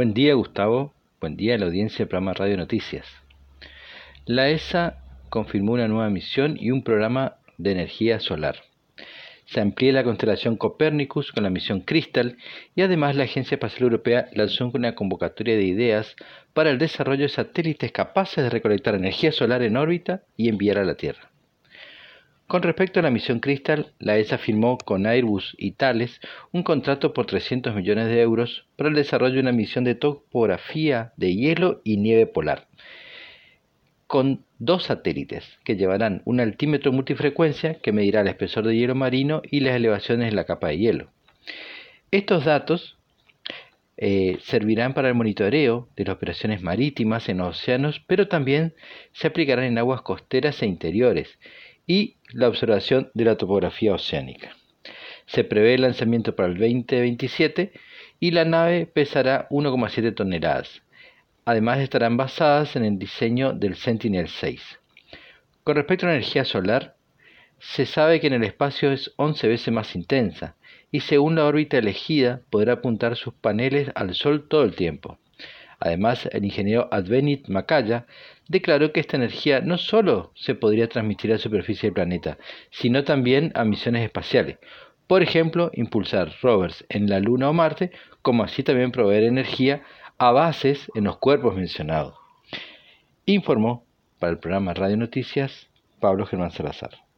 Buen día, Gustavo. Buen día a la audiencia del programa Radio Noticias. La ESA confirmó una nueva misión y un programa de energía solar. Se amplía la constelación Copernicus con la misión Crystal y además la Agencia Espacial Europea lanzó una convocatoria de ideas para el desarrollo de satélites capaces de recolectar energía solar en órbita y enviar a la Tierra. Con respecto a la misión Crystal, la ESA firmó con Airbus y Thales un contrato por 300 millones de euros para el desarrollo de una misión de topografía de hielo y nieve polar, con dos satélites que llevarán un altímetro multifrecuencia que medirá el espesor de hielo marino y las elevaciones en la capa de hielo. Estos datos eh, servirán para el monitoreo de las operaciones marítimas en océanos, pero también se aplicarán en aguas costeras e interiores y la observación de la topografía oceánica. Se prevé el lanzamiento para el 2027 y la nave pesará 1,7 toneladas. Además estarán basadas en el diseño del Sentinel-6. Con respecto a la energía solar, se sabe que en el espacio es 11 veces más intensa y según la órbita elegida podrá apuntar sus paneles al Sol todo el tiempo. Además, el ingeniero Advenit Macaya declaró que esta energía no solo se podría transmitir a la superficie del planeta, sino también a misiones espaciales. Por ejemplo, impulsar rovers en la Luna o Marte, como así también proveer energía a bases en los cuerpos mencionados. Informó para el programa Radio Noticias Pablo Germán Salazar.